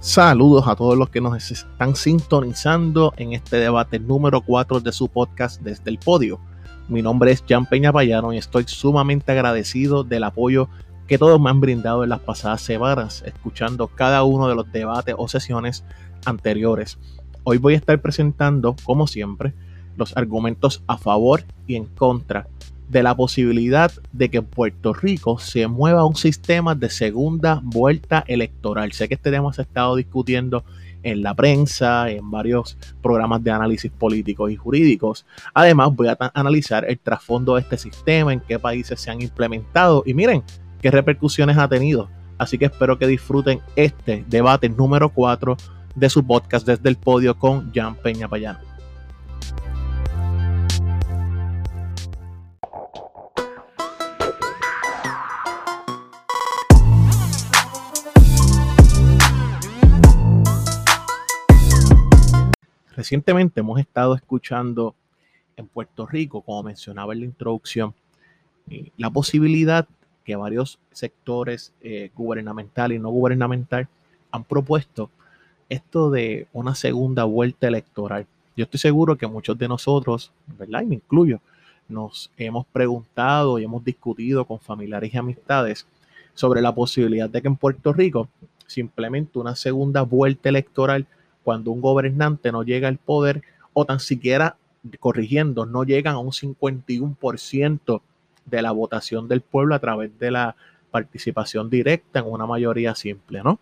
Saludos a todos los que nos están sintonizando en este debate número 4 de su podcast desde el podio. Mi nombre es Jan Peña Payano y estoy sumamente agradecido del apoyo que todos me han brindado en las pasadas semanas, escuchando cada uno de los debates o sesiones anteriores. Hoy voy a estar presentando, como siempre, los argumentos a favor y en contra de la posibilidad de que Puerto Rico se mueva un sistema de segunda vuelta electoral. Sé que este tema se ha estado discutiendo en la prensa, en varios programas de análisis políticos y jurídicos. Además, voy a analizar el trasfondo de este sistema, en qué países se han implementado y miren qué repercusiones ha tenido. Así que espero que disfruten este debate número 4 de su podcast desde el podio con Jan Peña Payano. Recientemente hemos estado escuchando en Puerto Rico, como mencionaba en la introducción, eh, la posibilidad que varios sectores eh, gubernamental y no gubernamental han propuesto esto de una segunda vuelta electoral. Yo estoy seguro que muchos de nosotros, ¿verdad? Y me incluyo, nos hemos preguntado y hemos discutido con familiares y amistades sobre la posibilidad de que en Puerto Rico se implemente una segunda vuelta electoral cuando un gobernante no llega al poder o tan siquiera, corrigiendo, no llegan a un 51% de la votación del pueblo a través de la participación directa en una mayoría simple, ¿no?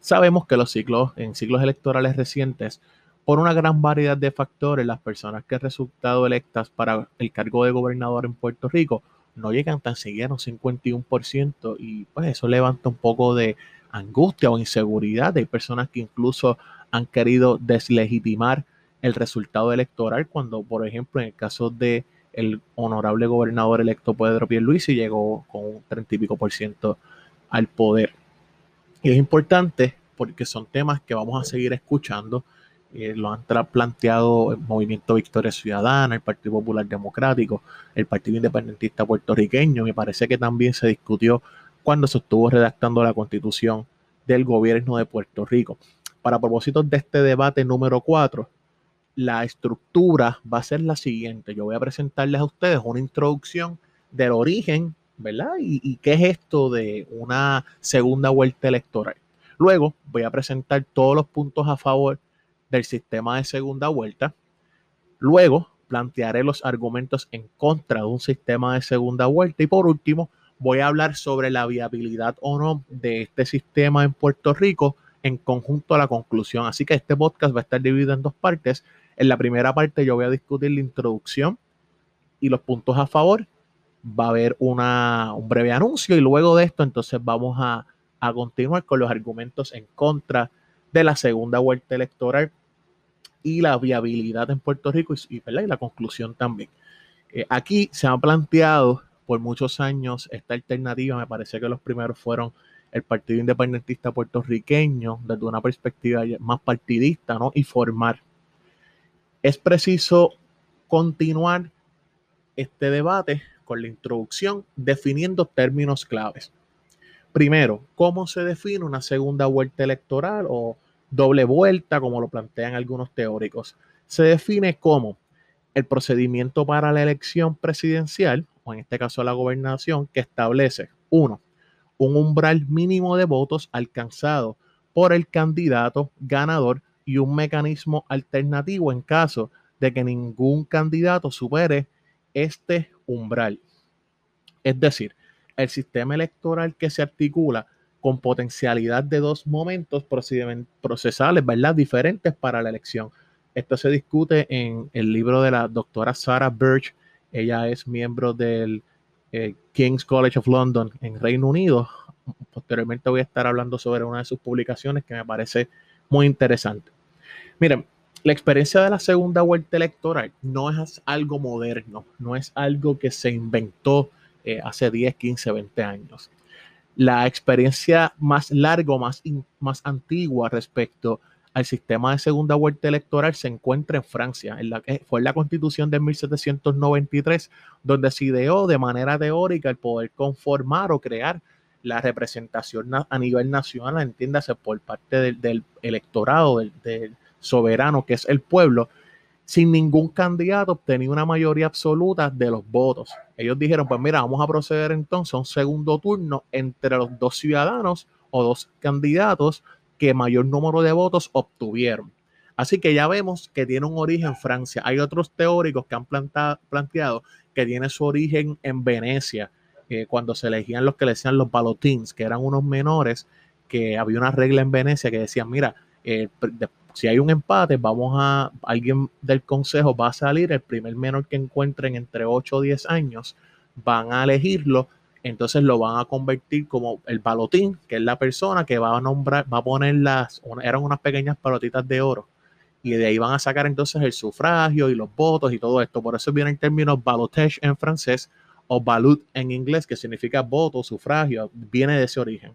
Sabemos que los ciclos, en ciclos electorales recientes, por una gran variedad de factores, las personas que han resultado electas para el cargo de gobernador en Puerto Rico no llegan tan siquiera a un 51% y pues eso levanta un poco de angustia o inseguridad. Hay personas que incluso han querido deslegitimar el resultado electoral cuando, por ejemplo, en el caso de el honorable gobernador electo Pedro Pierluisi llegó con un 30 y pico por ciento al poder. Y es importante porque son temas que vamos a seguir escuchando. Eh, lo han planteado el Movimiento Victoria Ciudadana, el Partido Popular Democrático, el Partido Independentista Puertorriqueño. Me parece que también se discutió cuando se estuvo redactando la constitución del gobierno de Puerto Rico. Para propósitos de este debate número 4, la estructura va a ser la siguiente. Yo voy a presentarles a ustedes una introducción del origen, ¿verdad? Y, qué es esto de una segunda vuelta electoral. Luego voy a presentar todos los puntos a favor del sistema de segunda vuelta. Luego plantearé los argumentos en contra de un sistema de segunda vuelta. Y por último, voy a hablar sobre la viabilidad o no de este sistema en Puerto Rico en conjunto a la conclusión. Así que este podcast va a estar dividido en dos partes. En la primera parte yo voy a discutir la introducción y los puntos a favor. Va a haber una, un breve anuncio y luego de esto entonces vamos a, continuar con los argumentos en contra de la segunda vuelta electoral y la viabilidad en Puerto Rico y, y la conclusión también. Eh, aquí se ha planteado por muchos años esta alternativa. Me parece que los primeros fueron el Partido Independentista Puertorriqueño desde una perspectiva más partidista ¿no? y formar. Es preciso continuar este debate con la introducción definiendo términos claves. Primero, ¿cómo se define una segunda vuelta electoral o doble vuelta, como lo plantean algunos teóricos? Se define como el procedimiento para la elección presidencial o en este caso la gobernación, que establece, uno, un umbral mínimo de votos alcanzado por el candidato ganador y un mecanismo alternativo en caso de que ningún candidato supere este umbral. Es decir, el sistema electoral que se articula con potencialidad de dos momentos procesales, ¿verdad? Diferentes para la elección. Esto se discute en el libro de la doctora Sarah Birch ella es miembro del eh, King's College of London en Reino Unido. Posteriormente voy a estar hablando sobre una de sus publicaciones que me parece muy interesante. Miren, la experiencia de la segunda vuelta electoral no es algo moderno, no es algo que se inventó eh, hace 10, 15, 20 años. La experiencia más larga, más, más antigua respecto al sistema de segunda vuelta electoral se encuentra en Francia, en la que fue la constitución de 1793, donde se ideó de manera teórica el poder conformar o crear la representación a nivel nacional, entiéndase, por parte del, electorado, del, soberano, que es el pueblo, sin ningún candidato obtenía una mayoría absoluta de los votos. Ellos dijeron, pues mira, vamos a proceder entonces a un segundo turno entre los dos ciudadanos o dos candidatos que mayor número de votos obtuvieron. Así que ya vemos que tiene un origen en Francia. Hay otros teóricos que han planteado que tiene su origen en Venecia, eh, cuando se elegían los que le decían los balotins, que eran unos menores, que había una regla en Venecia que decía, mira, eh, si hay un empate, vamos a, alguien del consejo va a salir, el primer menor que encuentren entre 8 o 10 años, van a elegirlo, entonces lo van a convertir como el balotín, que es la persona que va a nombrar, va a poner las, eran unas pequeñas pelotitas de oro, y de ahí van a sacar entonces el sufragio y los votos y todo esto. Por eso viene el término balotage en francés o balut en inglés, que significa voto, sufragio, viene de ese origen.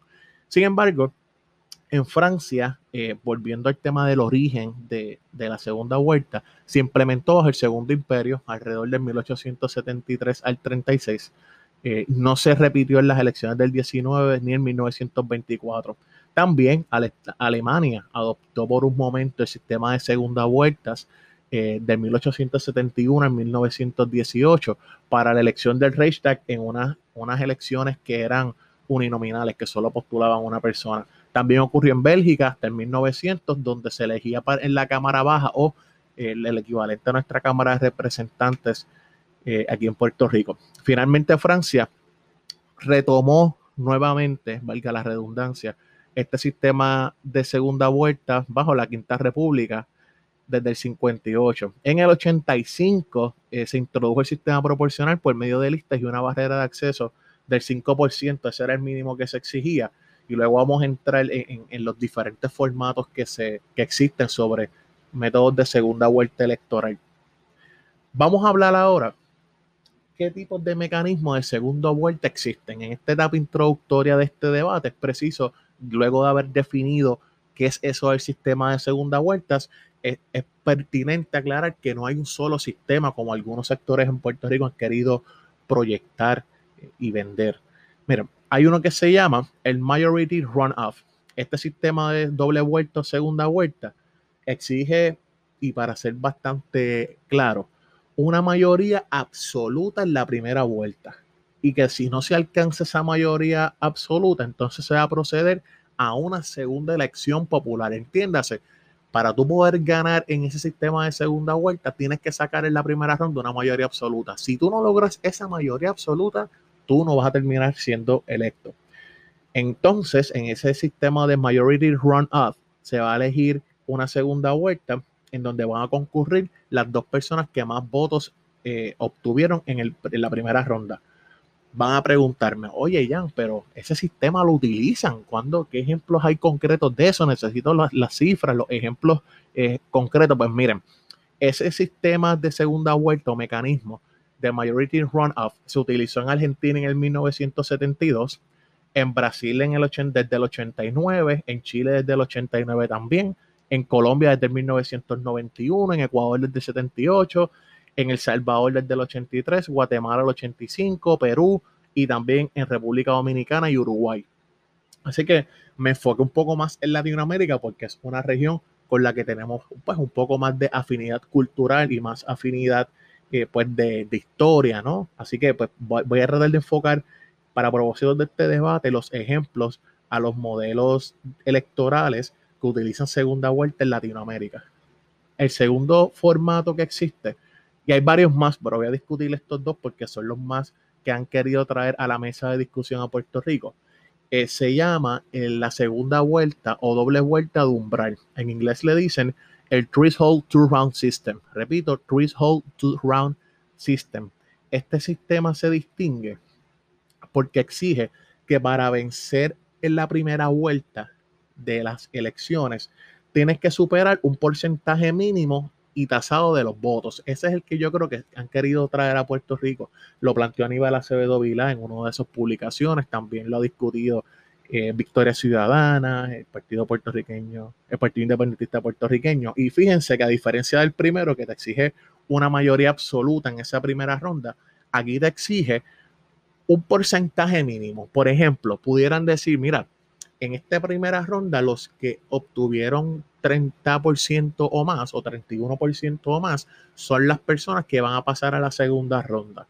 Sin embargo, en Francia, eh, volviendo al tema del origen de, la segunda vuelta, se implementó bajo el segundo imperio alrededor de 1873 al 36. Eh, no se repitió en las elecciones del 19 ni en 1924. También Alemania adoptó por un momento el sistema de segunda vueltas eh, de 1871 a 1918 para la elección del Reichstag en unas elecciones que eran uninominales, que solo postulaban una persona. También ocurrió en Bélgica hasta el 1900, donde se elegía en la Cámara Baja o el, equivalente a nuestra Cámara de Representantes eh, aquí en Puerto Rico. Finalmente Francia retomó nuevamente, valga la redundancia, este sistema de segunda vuelta bajo la Quinta República desde el 58. En el 85 eh, se introdujo el sistema proporcional por medio de listas y una barrera de acceso del 5%, ese era el mínimo que se exigía. Y luego vamos a entrar en, los diferentes formatos que, se, que existen sobre métodos de segunda vuelta electoral. Vamos a hablar ahora qué tipos de mecanismos de segunda vuelta existen. En esta etapa introductoria de este debate es preciso luego de haber definido qué es eso del sistema de segunda vueltas, es, pertinente aclarar que no hay un solo sistema como algunos sectores en Puerto Rico han querido proyectar eh, y vender. Miren, hay uno que se llama el Majority Runoff. Este sistema de doble vuelta o segunda vuelta exige, y para ser bastante claro, una mayoría absoluta en la primera vuelta y que si no se alcanza esa mayoría absoluta, entonces se va a proceder a una segunda elección popular. Entiéndase, para tú poder ganar en ese sistema de segunda vuelta, tienes que sacar en la primera ronda una mayoría absoluta. Si tú no logras esa mayoría absoluta, tú no vas a terminar siendo electo. Entonces, en ese sistema de majority run-off, se va a elegir una segunda vuelta en donde van a concurrir las dos personas que más votos eh, obtuvieron en, en la primera ronda van a preguntarme, oye, Jan, pero ese sistema lo utilizan. ¿Cuándo? ¿Qué ejemplos hay concretos de eso? Necesito las, cifras, los ejemplos eh, concretos. Pues miren, ese sistema de segunda vuelta o mecanismo de Majority Runoff se utilizó en Argentina en el 1972, en Brasil en el 80, desde el 89, en Chile desde el 89 también, en Colombia desde el 1991, en Ecuador desde el 78, en El Salvador desde el 83, Guatemala el 85, Perú y también en República Dominicana y Uruguay. Así que me enfoqué un poco más en Latinoamérica porque es una región con la que tenemos pues, un poco más de afinidad cultural y más afinidad eh, pues, de, historia, ¿no? Así que pues, voy, a tratar de enfocar para propósitos de este debate los ejemplos a los modelos electorales que utilizan segunda vuelta en Latinoamérica. El segundo formato que existe y hay varios más, pero voy a discutir estos dos porque son los más que han querido traer a la mesa de discusión a Puerto Rico. Eh, se llama eh, la segunda vuelta o doble vuelta de umbral. En inglés le dicen el threshold two round system. Repito, threshold two round system. Este sistema se distingue porque exige que para vencer en la primera vuelta de las elecciones tienes que superar un porcentaje mínimo y tasado de los votos. Ese es el que yo creo que han querido traer a Puerto Rico. Lo planteó Aníbal Acevedo Vilá en una de sus publicaciones, también lo ha discutido eh, Victoria Ciudadana, el Partido Puertorriqueño, el Partido Independentista Puertorriqueño. Y fíjense que a diferencia del primero, que te exige una mayoría absoluta en esa primera ronda, aquí te exige un porcentaje mínimo. Por ejemplo, pudieran decir, mira, en esta primera ronda los que obtuvieron 30% o más o 31% o más son las personas que van a pasar a la segunda ronda.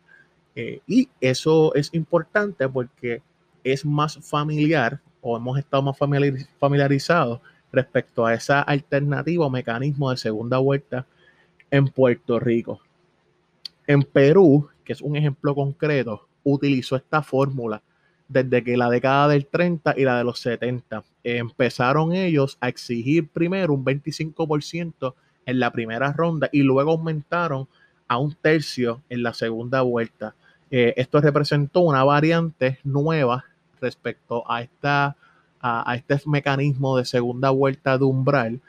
Eh, y eso es importante porque es más familiar o hemos estado más familiarizados respecto a esa alternativa o mecanismo de segunda vuelta en Puerto Rico. En Perú, que es un ejemplo concreto, utilizó esta fórmula desde que la década del 30 y la de los 70. Empezaron ellos a exigir primero un 25% en la primera ronda y luego aumentaron a un tercio en la segunda vuelta. Eh, esto representó una variante nueva respecto a, esta, a, este mecanismo de segunda vuelta de umbral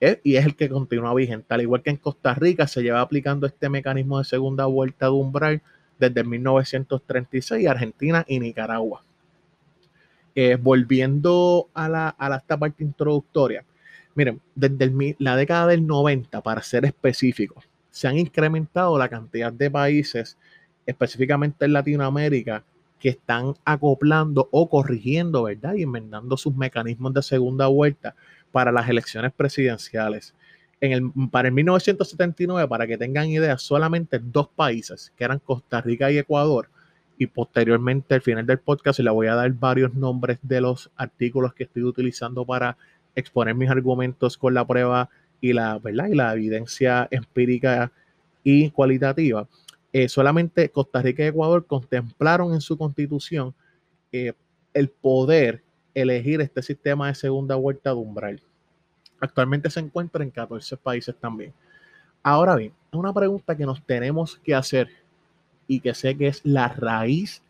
eh, y es el que continúa vigente. Al igual que en Costa Rica se lleva aplicando este mecanismo de segunda vuelta de umbral desde 1936, Argentina y Nicaragua. Eh, volviendo a, la, a esta parte introductoria, miren, desde la década del 90, para ser específicos, se han incrementado la cantidad de países, específicamente en Latinoamérica, que están acoplando o corrigiendo, ¿verdad? Y enmendando sus mecanismos de segunda vuelta para las elecciones presidenciales para el 1979, para que tengan idea, solamente dos países, que eran Costa Rica y Ecuador, y posteriormente al final del podcast le voy a dar varios nombres de los artículos que estoy utilizando para exponer mis argumentos con la prueba y la, ¿verdad? Y la evidencia empírica y cualitativa. Eh, solamente Costa Rica y Ecuador contemplaron en su constitución eh, el poder elegir este sistema de segunda vuelta de umbral. Actualmente se encuentra en 14 países también. Ahora bien, una pregunta que nos tenemos que hacer y que sé que es la raíz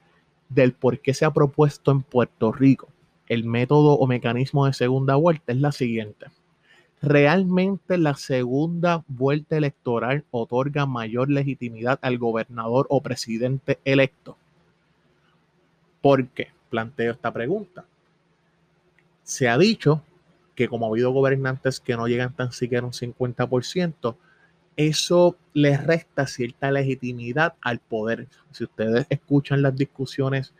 del por qué se ha propuesto en Puerto Rico el método o mecanismo de segunda vuelta es la siguiente. ¿Realmente la segunda vuelta electoral otorga mayor legitimidad al gobernador o presidente electo? ¿Por qué? Planteo esta pregunta. Se ha dicho que como ha habido gobernantes que no llegan tan siquiera un 50%, eso les resta cierta legitimidad al poder. Si ustedes escuchan las discusiones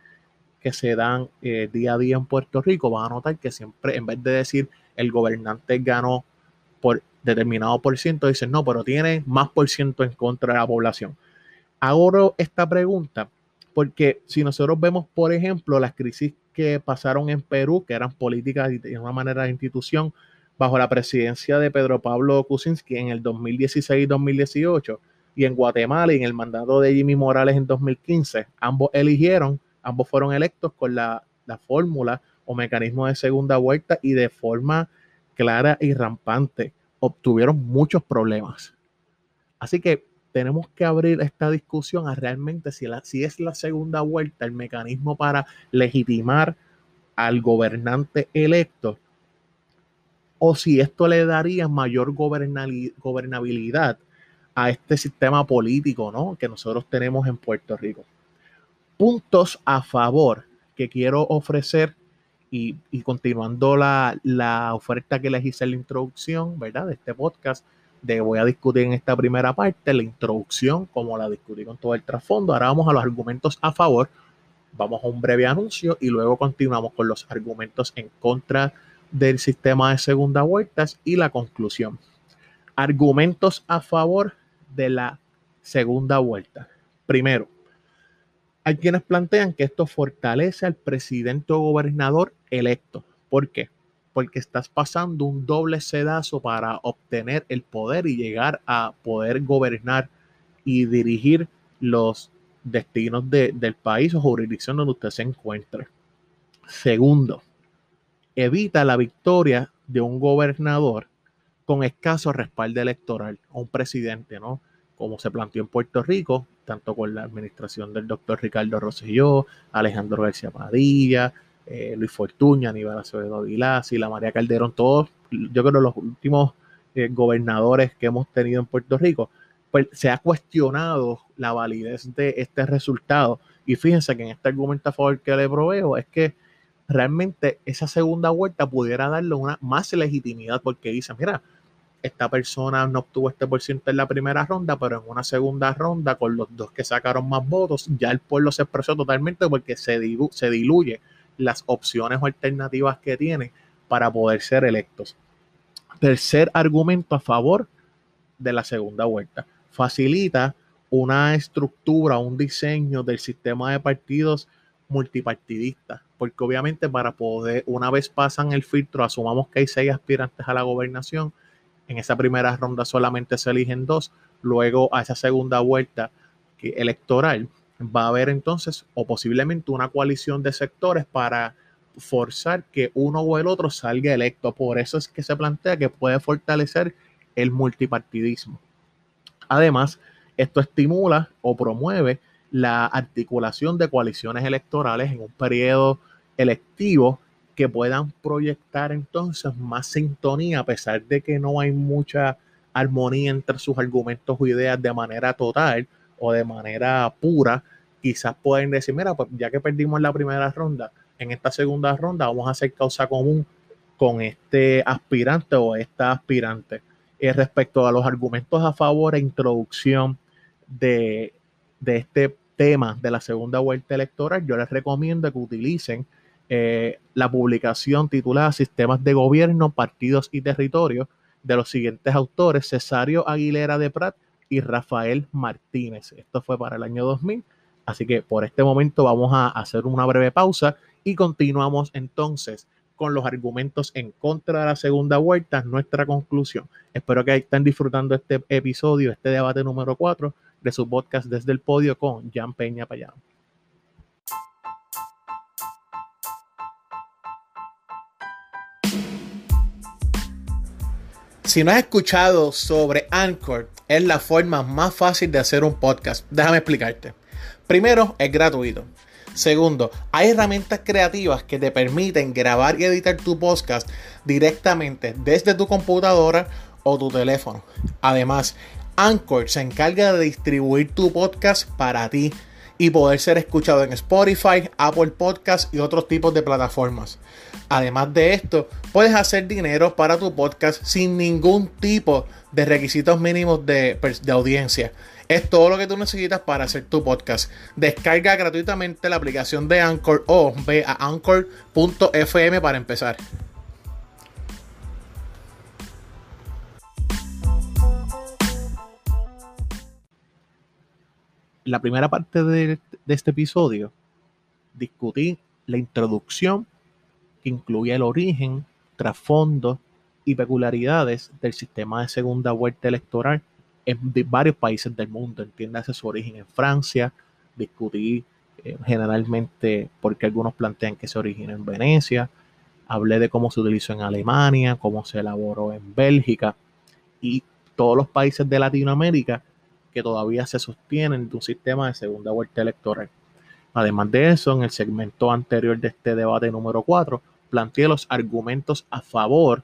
que se dan eh, día a día en Puerto Rico, van a notar que siempre, en vez de decir el gobernante ganó por determinado por ciento, dicen no, pero tiene más por ciento en contra de la población. Hago esta pregunta porque si nosotros vemos, por ejemplo, las crisis que pasaron en Perú, que eran políticas de una manera de institución, bajo la presidencia de Pedro Pablo Kuczynski en el 2016-2018, y en Guatemala y en el mandato de Jimmy Morales en 2015, ambos eligieron, ambos fueron electos con la, la fórmula o mecanismo de segunda vuelta y de forma clara y rampante obtuvieron muchos problemas. Así que tenemos que abrir esta discusión a realmente si, la, si es la segunda vuelta el mecanismo para legitimar al gobernante electo o si esto le daría mayor gobernabilidad a este sistema político ¿no? que nosotros tenemos en Puerto Rico. Puntos a favor que quiero ofrecer y, continuando la, la, oferta que les hice en la introducción, ¿verdad? De este podcast, de voy a discutir en esta primera parte la introducción, como la discutí con todo el trasfondo. Ahora vamos a los argumentos a favor, vamos a un breve anuncio y luego continuamos con los argumentos en contra del sistema de segunda vueltas y la conclusión. Argumentos a favor de la segunda vuelta. Primero, hay quienes plantean que esto fortalece al presidente o gobernador electo. ¿Por qué? Porque estás pasando un doble sedazo para obtener el poder y llegar a poder gobernar y dirigir los destinos del país o jurisdicción donde usted se encuentre. Segundo, evita la victoria de un gobernador con escaso respaldo electoral o un presidente, ¿no? Como se planteó en Puerto Rico, tanto con la administración del doctor Ricardo Rosselló, Alejandro García Padilla, eh, Luis Fortuña, Aníbal Acevedo y la María Calderón, todos, yo creo, los últimos eh, gobernadores que hemos tenido en Puerto Rico, pues se ha cuestionado la validez de este resultado. Y fíjense que en este argumento a favor que le proveo es que realmente esa segunda vuelta pudiera darle una más legitimidad porque dicen, mira, esta persona no obtuvo este por ciento en la primera ronda, pero en una segunda ronda, con los dos que sacaron más votos, ya el pueblo se expresó totalmente porque se diluye las opciones o alternativas que tiene para poder ser electos. Tercer argumento a favor de la segunda vuelta. Facilita una estructura, un diseño del sistema de partidos multipartidista, porque obviamente para poder, una vez pasan el filtro, asumamos que hay seis aspirantes a la gobernación, en esa primera ronda solamente se eligen dos, luego a esa segunda vuelta electoral va a haber entonces o posiblemente una coalición de sectores para forzar que uno o el otro salga electo. Por eso es que se plantea que puede fortalecer el multipartidismo. Además, esto estimula o promueve la articulación de coaliciones electorales en un periodo electivo que puedan proyectar entonces más sintonía a pesar de que no hay mucha armonía entre sus argumentos o ideas de manera total o de manera pura, quizás pueden decir, mira, pues ya que perdimos la primera ronda, en esta segunda ronda vamos a hacer causa común con este aspirante o esta aspirante. Eh, respecto a los argumentos a favor e introducción de, de, este tema de la segunda vuelta electoral, yo les recomiendo que utilicen eh, la publicación titulada Sistemas de Gobierno, Partidos y Territorios de los siguientes autores, Cesario Aguilera de Prat y Rafael Martínez. Esto fue para el año 2000. Así que por este momento vamos a hacer una breve pausa y continuamos entonces con los argumentos en contra de la segunda vuelta, nuestra conclusión. Espero que estén disfrutando este episodio, este debate número 4 de su podcast desde el podio con Jan Peña Payán. Si no has escuchado sobre Anchor, es la forma más fácil de hacer un podcast. Déjame explicarte. Primero, es gratuito. Segundo, hay herramientas creativas que te permiten grabar y editar tu podcast directamente desde tu computadora o tu teléfono. Además, Anchor se encarga de distribuir tu podcast para ti y poder ser escuchado en Spotify, Apple Podcasts y otros tipos de plataformas. Además de esto, puedes hacer dinero para tu podcast sin ningún tipo de requisitos mínimos de, de, audiencia. Es todo lo que tú necesitas para hacer tu podcast. Descarga gratuitamente la aplicación de Anchor o ve a anchor.fm para empezar. la primera parte de, este episodio discutí la introducción que incluye el origen, trasfondo y peculiaridades del sistema de segunda vuelta electoral en varios países del mundo. Entiéndase su origen en Francia, discutí eh, generalmente porque algunos plantean que se origina en Venecia, hablé de cómo se utilizó en Alemania, cómo se elaboró en Bélgica y todos los países de Latinoamérica que todavía se sostienen de un sistema de segunda vuelta electoral. Además de eso, en el segmento anterior de este debate número 4, planteé los argumentos a favor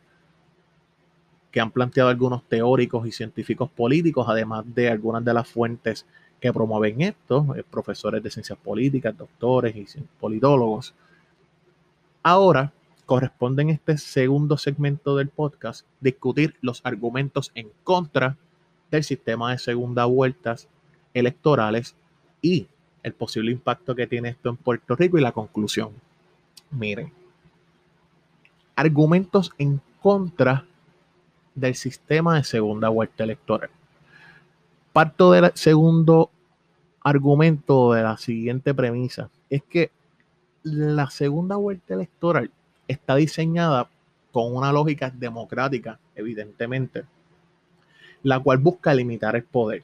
que han planteado algunos teóricos y científicos políticos, además de algunas de las fuentes que promueven esto, eh, profesores de ciencias políticas, doctores y politólogos. Ahora corresponde en este segundo segmento del podcast discutir los argumentos en contra del sistema de segunda vueltas electorales y el posible impacto que tiene esto en Puerto Rico y la conclusión. Miren, argumentos en contra del sistema de segunda vuelta electoral. Parto del segundo argumento de la siguiente premisa. Es que la segunda vuelta electoral está diseñada con una lógica democrática, evidentemente, la cual busca limitar el poder.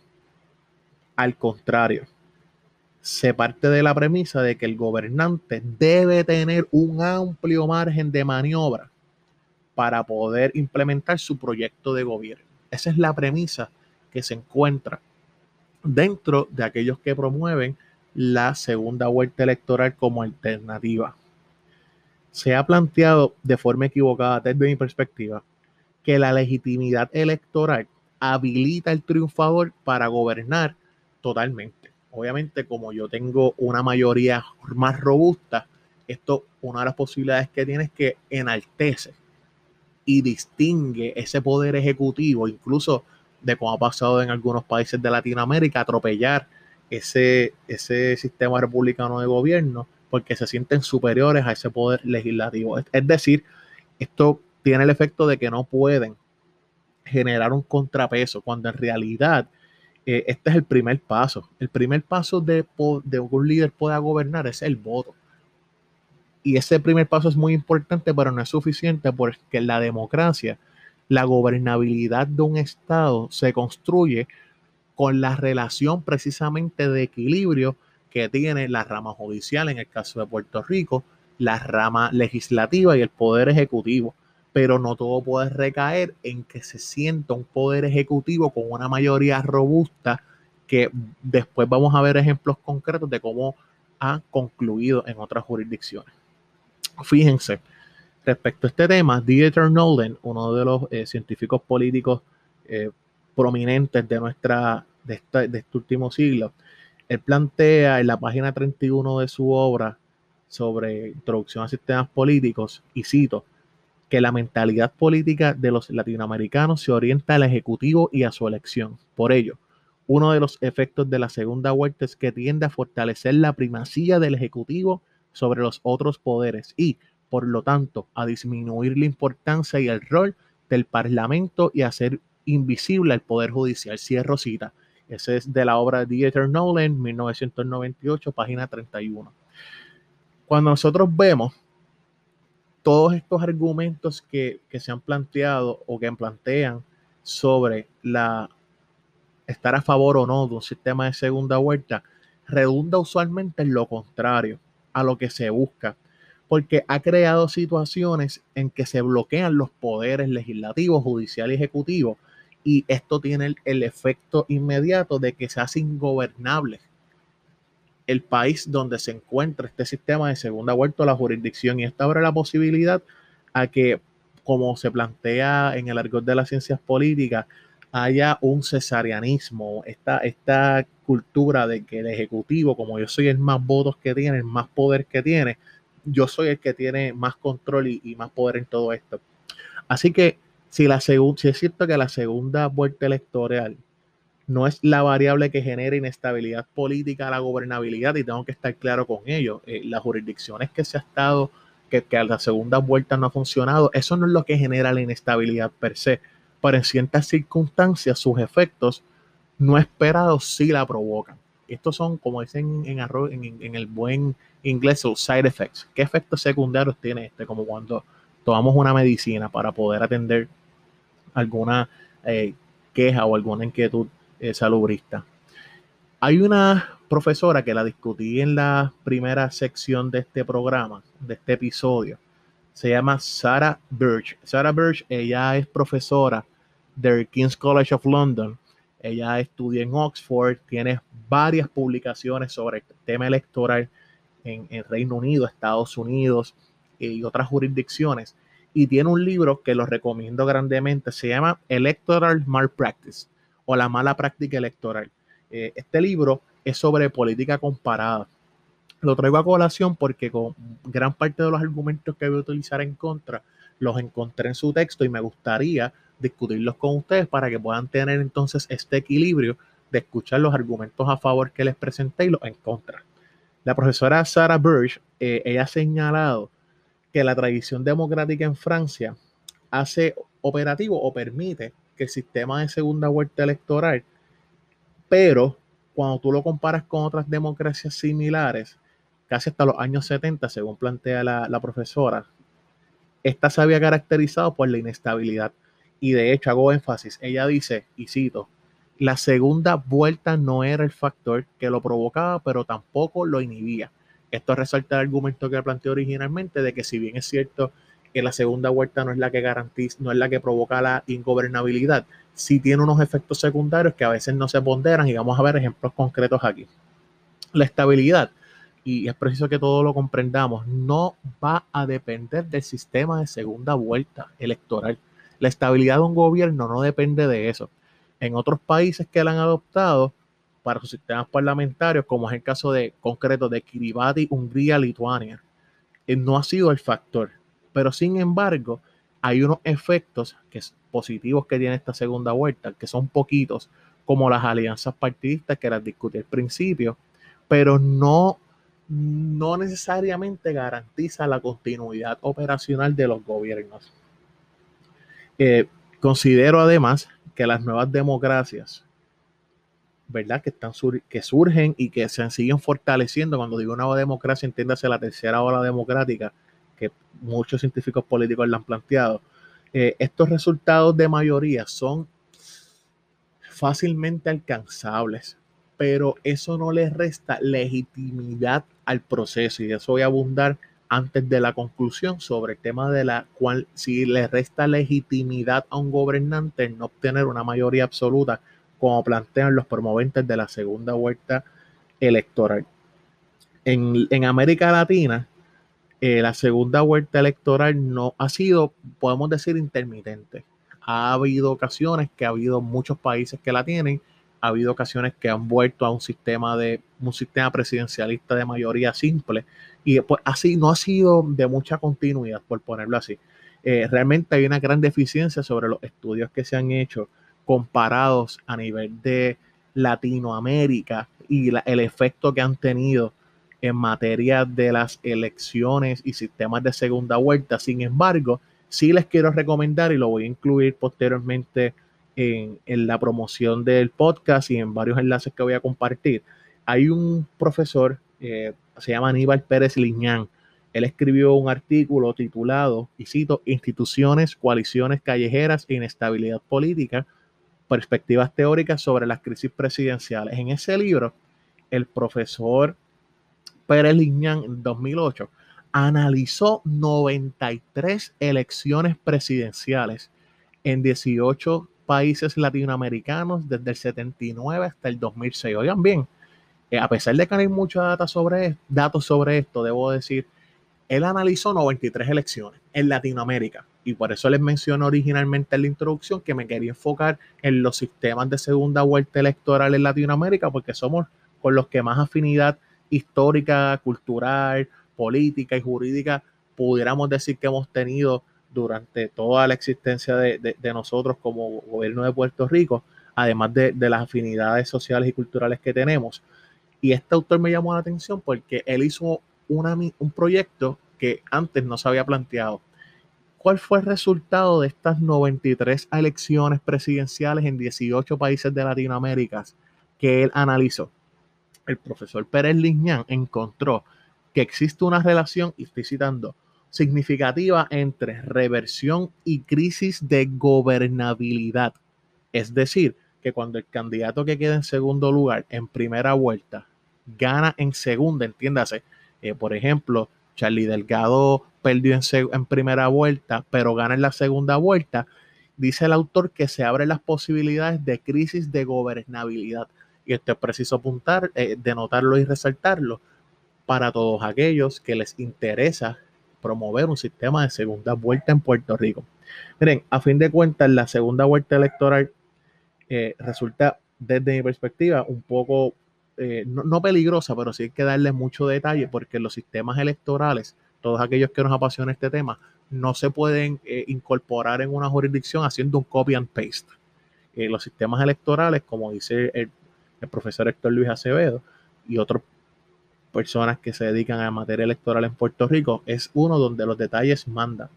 Al contrario, se parte de la premisa de que el gobernante debe tener un amplio margen de maniobra para poder implementar su proyecto de gobierno. Esa es la premisa que se encuentra dentro de aquellos que promueven la segunda vuelta electoral como alternativa. Se ha planteado de forma equivocada desde mi perspectiva que la legitimidad electoral habilita el triunfador para gobernar totalmente. Obviamente, como yo tengo una mayoría más robusta, esto, una de las posibilidades que tiene es que enaltece y distingue ese poder ejecutivo, incluso de cómo ha pasado en algunos países de Latinoamérica, atropellar ese, ese sistema republicano de gobierno porque se sienten superiores a ese poder legislativo. Es decir, esto tiene el efecto de que no pueden generar un contrapeso, cuando en realidad eh, este es el primer paso. El primer paso de, de un líder pueda gobernar es el voto. Y ese primer paso es muy importante, pero no es suficiente porque la democracia, la gobernabilidad de un Estado se construye con la relación precisamente de equilibrio que tiene la rama judicial, en el caso de Puerto Rico, la rama legislativa y el poder ejecutivo. Pero no todo puede recaer en que se sienta un poder ejecutivo con una mayoría robusta que después vamos a ver ejemplos concretos de cómo ha concluido en otras jurisdicciones. Fíjense, respecto a este tema, Dieter Nolan, uno de los eh, científicos políticos eh, prominentes de, nuestra, de, este último siglo, él plantea en la página 31 de su obra sobre introducción a sistemas políticos, y cito, que la mentalidad política de los latinoamericanos se orienta al Ejecutivo y a su elección. Por ello, uno de los efectos de la segunda vuelta es que tiende a fortalecer la primacía del Ejecutivo sobre los otros poderes y, por lo tanto, a disminuir la importancia y el rol del Parlamento y hacer invisible al Poder Judicial. Cierro cita. Ese es de la obra de Dieter Nolan, 1998, página 31. Cuando nosotros vemos todos estos argumentos que, que se han planteado o que plantean sobre la estar a favor o no de un sistema de segunda vuelta, redunda usualmente en lo contrario a lo que se busca, porque ha creado situaciones en que se bloquean los poderes legislativos, judicial y ejecutivo, y esto tiene el, efecto inmediato de que se hace ingobernable el país donde se encuentra este sistema de segunda vuelta a la jurisdicción y esto abre la posibilidad a que, como se plantea en el argot de las ciencias políticas, haya un cesarianismo, esta, esta cultura de que el Ejecutivo, como yo soy el más votos que tiene, el más poder que tiene, yo soy el que tiene más control y, más poder en todo esto. Así que si, la si es cierto que la segunda vuelta electoral no es la variable que genera inestabilidad política a la gobernabilidad, y tengo que estar claro con ello. Eh, las jurisdicciones que se ha estado, que, que a la segunda vuelta no ha funcionado, eso no es lo que genera la inestabilidad per se, pero en ciertas circunstancias sus efectos no esperados sí la provocan. Estos son, como dicen en, el buen inglés, los side effects. ¿Qué efectos secundarios tiene este? Como cuando tomamos una medicina para poder atender alguna eh, queja o alguna inquietud eh, salubrista. Hay una profesora que la discutí en la primera sección de este programa, de este episodio. Se llama Sarah Birch. Sarah Birch, ella es profesora del King's College of London. Ella estudia en Oxford, tiene varias publicaciones sobre el tema electoral en, en Reino Unido, Estados Unidos y otras jurisdicciones y tiene un libro que lo recomiendo grandemente, se llama Electoral Malpractice o la mala práctica electoral. Eh, este libro es sobre política comparada. Lo traigo a colación porque con gran parte de los argumentos que voy a utilizar en contra los encontré en su texto y me gustaría discutirlos con ustedes para que puedan tener entonces este equilibrio de escuchar los argumentos a favor que les presenté y los en contra. La profesora Sarah Birch, eh, ella ha señalado que la tradición democrática en Francia hace operativo o permite que el sistema de segunda vuelta electoral, pero cuando tú lo comparas con otras democracias similares, casi hasta los años 70, según plantea la, profesora, esta se había caracterizado por la inestabilidad. Y de hecho hago énfasis, ella dice, y cito, la segunda vuelta no era el factor que lo provocaba, pero tampoco lo inhibía. Esto resalta el argumento que planteé originalmente de que si bien es cierto que la segunda vuelta no es la que garantiza, no es la que provoca la ingobernabilidad, sí tiene unos efectos secundarios que a veces no se ponderan y vamos a ver ejemplos concretos aquí. La estabilidad, y es preciso que todo lo comprendamos, no va a depender del sistema de segunda vuelta electoral. La estabilidad de un gobierno no depende de eso. En otros países que la han adoptado, para sus sistemas parlamentarios, como es el caso de concreto de Kiribati, Hungría, Lituania. Eh, no ha sido el factor, pero sin embargo, hay unos efectos que positivos que tiene esta segunda vuelta, que son poquitos, como las alianzas partidistas que las discutí al principio, pero no, no necesariamente garantiza la continuidad operacional de los gobiernos. Eh, considero además que las nuevas democracias, ¿verdad? Que, están que surgen y que se siguen fortaleciendo. Cuando digo nueva democracia, entiéndase la tercera ola democrática, que muchos científicos políticos la han planteado. Eh, estos resultados de mayoría son fácilmente alcanzables, pero eso no le resta legitimidad al proceso y de eso voy a abundar antes de la conclusión sobre el tema de la cual si le resta legitimidad a un gobernante no obtener una mayoría absoluta como plantean los promoventes de la segunda vuelta electoral. En, en América Latina, eh, la segunda vuelta electoral no ha sido, podemos decir, intermitente. Ha habido ocasiones que ha habido muchos países que la tienen, ha habido ocasiones que han vuelto a un sistema de un sistema presidencialista de mayoría simple y pues así no ha sido de mucha continuidad, por ponerlo así. Eh, realmente hay una gran deficiencia sobre los estudios que se han hecho comparados a nivel de Latinoamérica y el efecto que han tenido en materia de las elecciones y sistemas de segunda vuelta. Sin embargo, sí les quiero recomendar y lo voy a incluir posteriormente en, la promoción del podcast y en varios enlaces que voy a compartir. Hay un profesor, eh, se llama Aníbal Pérez Liñán. Él escribió un artículo titulado, y cito, Instituciones, coaliciones callejeras e inestabilidad política, perspectivas teóricas sobre las crisis presidenciales. En ese libro, el profesor Pérez Liñán en 2008 analizó 93 elecciones presidenciales en 18 países latinoamericanos desde el 79 hasta el 2006. Oigan bien, eh, a pesar de que no hay mucha data sobre, datos sobre esto, debo decir, él analizó 93 elecciones en Latinoamérica y por eso les mencioné originalmente en la introducción que me quería enfocar en los sistemas de segunda vuelta electoral en Latinoamérica porque somos con los que más afinidad histórica, cultural, política y jurídica pudiéramos decir que hemos tenido durante toda la existencia de, nosotros como gobierno de Puerto Rico, además de, las afinidades sociales y culturales que tenemos. Y este autor me llamó la atención porque él hizo un proyecto que antes no se había planteado. ¿Cuál fue el resultado de estas 93 elecciones presidenciales en 18 países de Latinoamérica que él analizó? el profesor Pérez Liñán encontró que existe una relación, y estoy citando, significativa entre reversión y crisis de gobernabilidad. Es decir, que cuando el candidato que queda en segundo lugar en primera vuelta gana en segunda, entiéndase, eh, por ejemplo, Charlie Delgado perdió en, primera vuelta, pero gana en la segunda vuelta, dice el autor que se abren las posibilidades de crisis de gobernabilidad y esto es preciso apuntar, eh, denotarlo y resaltarlo para todos aquellos que les interesa promover un sistema de segunda vuelta en Puerto Rico. Miren, a fin de cuentas, la segunda vuelta electoral eh, resulta, desde mi perspectiva, un poco, eh, no, peligrosa, pero sí hay que darle mucho detalle porque los sistemas electorales, todos aquellos que nos apasiona este tema, no se pueden incorporar en una jurisdicción haciendo un copy and paste. los sistemas electorales, como dice el el profesor Héctor Luis Acevedo y otras personas que se dedican a materia electoral en Puerto Rico, es uno donde los detalles mandan.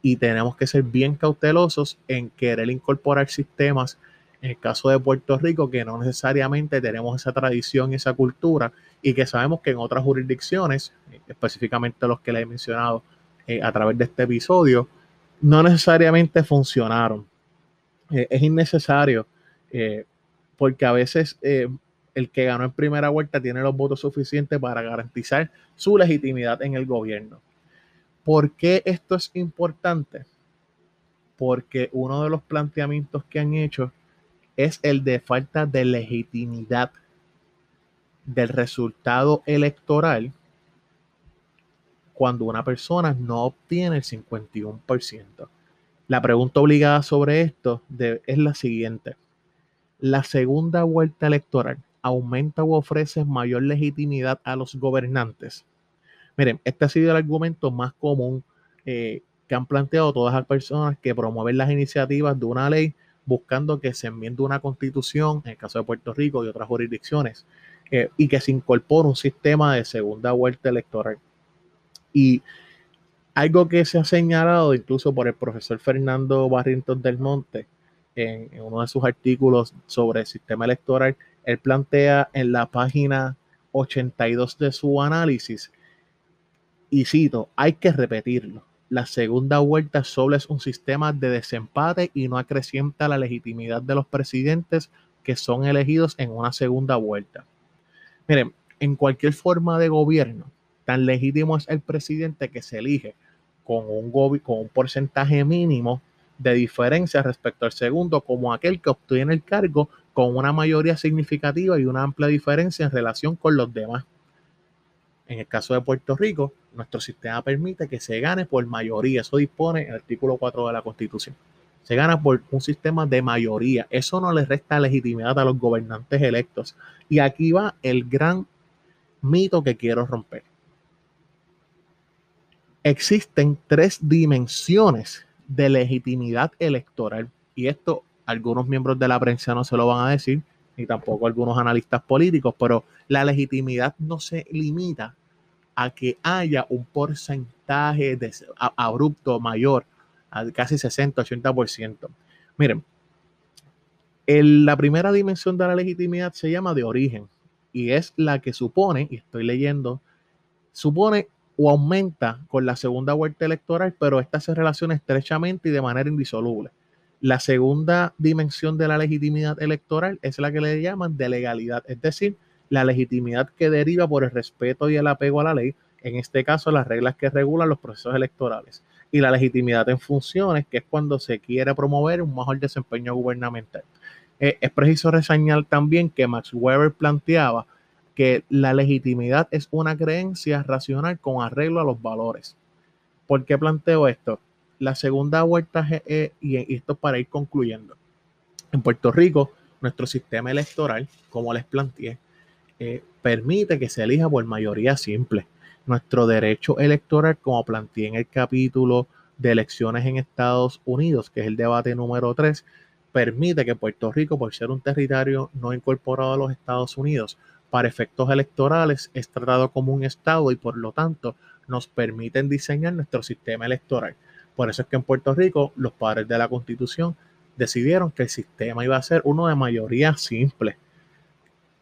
Y tenemos que ser bien cautelosos en querer incorporar sistemas, en el caso de Puerto Rico, que no necesariamente tenemos esa tradición y esa cultura, y que sabemos que en otras jurisdicciones, específicamente los que les he mencionado eh, a través de este episodio, no necesariamente funcionaron. Eh, es innecesario eh, porque a veces el que ganó en primera vuelta tiene los votos suficientes para garantizar su legitimidad en el gobierno. ¿Por qué esto es importante? Porque uno de los planteamientos que han hecho es el de falta de legitimidad del resultado electoral cuando una persona no obtiene el 51%. La pregunta obligada sobre esto es la siguiente la segunda vuelta electoral aumenta o ofrece mayor legitimidad a los gobernantes? Miren, este ha sido el argumento más común eh, que han planteado todas las personas que promueven las iniciativas de una ley buscando que se enmiende una constitución, en el caso de Puerto Rico y otras jurisdicciones, eh, y que se incorpore un sistema de segunda vuelta electoral. Y algo que se ha señalado incluso por el profesor Fernando Barrington del Monte en, en uno de sus artículos sobre el sistema electoral, él plantea en la página 82 de su análisis, y cito, hay que repetirlo la segunda vuelta solo es un sistema de desempate y no acrecienta la legitimidad de los presidentes que son elegidos en una segunda vuelta. Miren, en cualquier forma de gobierno, tan legítimo es el presidente que se elige con un, con un porcentaje mínimo de diferencia respecto al segundo, como aquel que obtiene el cargo con una mayoría significativa y una amplia diferencia en relación con los demás. En el caso de Puerto Rico, nuestro sistema permite que se gane por mayoría. Eso dispone el artículo 4 de la Constitución. Se gana por un sistema de mayoría. Eso no le resta legitimidad a los gobernantes electos. Y aquí va el gran mito que quiero romper. Existen tres dimensiones de legitimidad electoral. Y esto algunos miembros de la prensa no se lo van a decir, ni tampoco algunos analistas políticos, pero la legitimidad no se limita a que haya un porcentaje de, abrupto mayor, a casi 60-80%. Miren, la primera dimensión de la legitimidad se llama de origen y es la que supone, y estoy leyendo, supone o aumenta con la segunda vuelta electoral, pero esta se relaciona estrechamente y de manera indisoluble. La segunda dimensión de la legitimidad electoral es la que le llaman de legalidad, es decir, la legitimidad que deriva por el respeto y el apego a la ley, en este caso las reglas que regulan los procesos electorales, y la legitimidad en funciones, que es cuando se quiere promover un mejor desempeño gubernamental. Eh, es preciso reseñar también que Max Weber planteaba que la legitimidad es una creencia racional con arreglo a los valores. ¿Por qué planteo esto? La segunda vuelta, eh, y esto para ir concluyendo. En Puerto Rico, nuestro sistema electoral, como les planteé, permite que se elija por mayoría simple. Nuestro derecho electoral, como planteé en el capítulo de elecciones en Estados Unidos, que es el debate número 3, permite que Puerto Rico, por ser un territorio no incorporado a los Estados Unidos, para efectos electorales es tratado como un Estado y por lo tanto nos permiten diseñar nuestro sistema electoral. Por eso es que en Puerto Rico los padres de la Constitución decidieron que el sistema iba a ser uno de mayoría simple.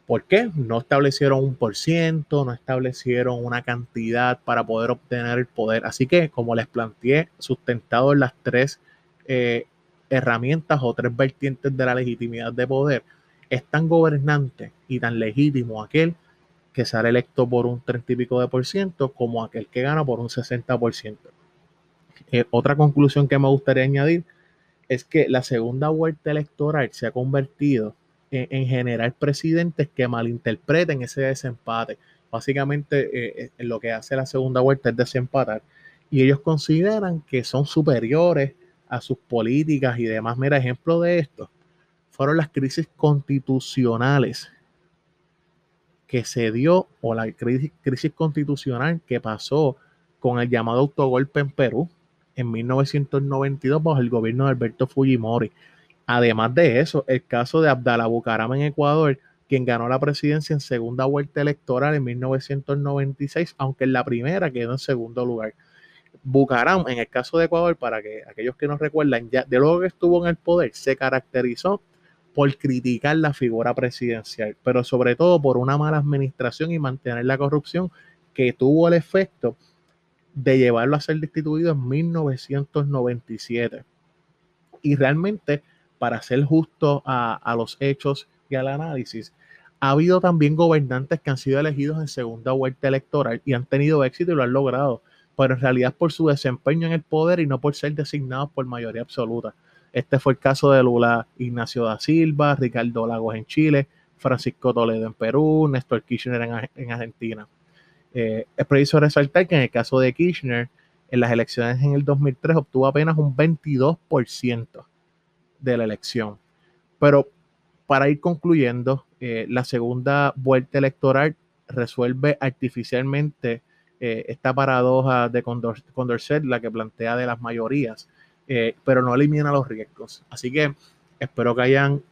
¿Por qué? No establecieron un por ciento, no establecieron una cantidad para poder obtener el poder. Así que, como les planteé, sustentado en las tres eh, herramientas o tres vertientes de la legitimidad de poder, es tan gobernante y tan legítimo aquel que sale electo por un 30 y pico de por ciento como aquel que gana por un 60 por ciento. Eh, otra conclusión que me gustaría añadir es que la segunda vuelta electoral se ha convertido en, general presidentes que malinterpreten ese desempate. Básicamente eh, eh, lo que hace la segunda vuelta es desempatar y ellos consideran que son superiores a sus políticas y demás. Mira, ejemplo de esto fueron las crisis constitucionales que se dio o la crisis, crisis constitucional que pasó con el llamado autogolpe en Perú en 1992 bajo el gobierno de Alberto Fujimori. Además de eso, el caso de Abdalá Bucaram en Ecuador, quien ganó la presidencia en segunda vuelta electoral en 1996, aunque en la primera quedó en segundo lugar. Bucaram, en el caso de Ecuador, para que aquellos que no recuerdan, ya de luego que estuvo en el poder, se caracterizó por criticar la figura presidencial, pero sobre todo por una mala administración y mantener la corrupción que tuvo el efecto de llevarlo a ser destituido en 1997. Y realmente para ser justo a, los hechos y al análisis, ha habido también gobernantes que han sido elegidos en segunda vuelta electoral y han tenido éxito y lo han logrado, pero en realidad por su desempeño en el poder y no por ser designados por mayoría absoluta. Este fue el caso de Lula Ignacio da Silva, Ricardo Lagos en Chile, Francisco Toledo en Perú, Néstor Kirchner en, Argentina. Eh, es preciso resaltar que en el caso de Kirchner, en las elecciones en el 2003 obtuvo apenas un 22% de la elección. Pero para ir concluyendo, eh, la segunda vuelta electoral resuelve artificialmente eh, esta paradoja de Condorcet, la que plantea de las mayorías, eh, pero no elimina los riesgos. Así que espero que hayan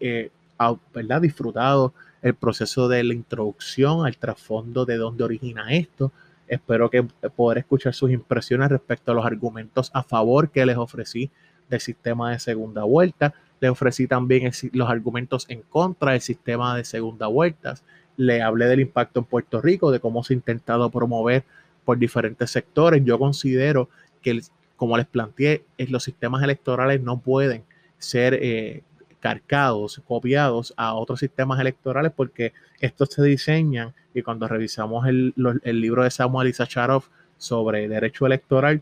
disfrutado el proceso de la introducción al trasfondo de dónde origina esto. Espero que poder escuchar sus impresiones respecto a los argumentos a favor que les ofrecí del sistema de segunda vuelta. Le ofrecí también los argumentos en contra del sistema de segunda vuelta. Le hablé del impacto en Puerto Rico, de cómo se ha intentado promover por diferentes sectores. Yo considero que, como les planteé, los sistemas electorales no pueden ser eh, cargados, copiados a otros sistemas electorales porque estos se diseñan y cuando revisamos el, libro de Samuel Isacharov sobre derecho electoral,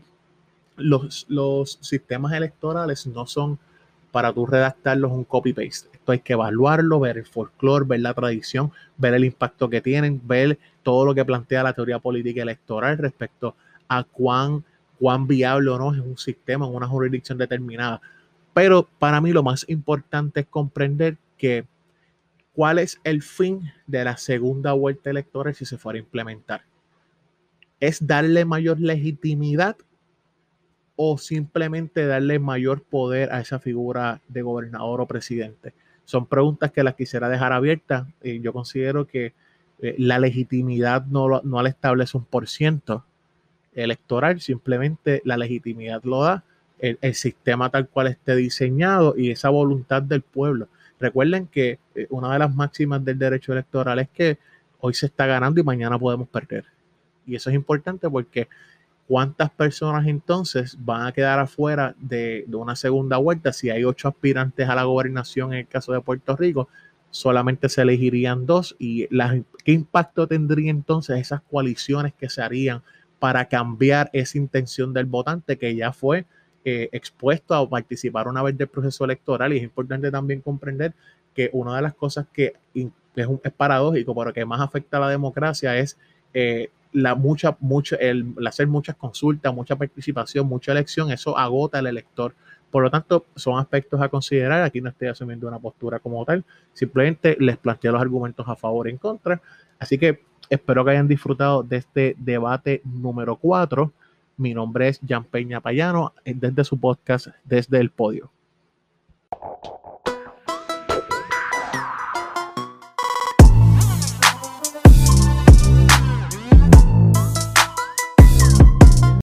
los, los sistemas electorales no son para tú redactarlos un copy-paste. Esto hay que evaluarlo, ver el folclore, ver la tradición, ver el impacto que tienen, ver todo lo que plantea la teoría política electoral respecto a cuán, cuán viable o no es un sistema en una jurisdicción determinada. Pero para mí lo más importante es comprender que cuál es el fin de la segunda vuelta electoral si se fuera a implementar. ¿Es darle mayor legitimidad o simplemente darle mayor poder a esa figura de gobernador o presidente? Son preguntas que las quisiera dejar abiertas. yo considero que eh, la legitimidad no, no le establece un por ciento electoral, simplemente la legitimidad lo da el, sistema tal cual esté diseñado y esa voluntad del pueblo. Recuerden que eh, una de las máximas del derecho electoral es que hoy se está ganando y mañana podemos perder. Y eso es importante porque ¿cuántas personas entonces van a quedar afuera de, una segunda vuelta? Si hay ocho aspirantes a la gobernación en el caso de Puerto Rico, solamente se elegirían dos. ¿Y qué impacto tendría entonces esas coaliciones que se harían para cambiar esa intención del votante que ya fue eh, expuesto a participar una vez del proceso electoral y es importante también comprender que una de las cosas que es, un, es paradójico, pero que más afecta a la democracia es eh, la mucha, mucho, el, hacer muchas consultas, mucha participación, mucha elección, eso agota al elector. Por lo tanto, son aspectos a considerar. Aquí no estoy asumiendo una postura como tal, simplemente les planteo los argumentos a favor y en contra. Así que espero que hayan disfrutado de este debate número 4. Mi nombre es Jan Peña Payano, desde su podcast Desde el Podio.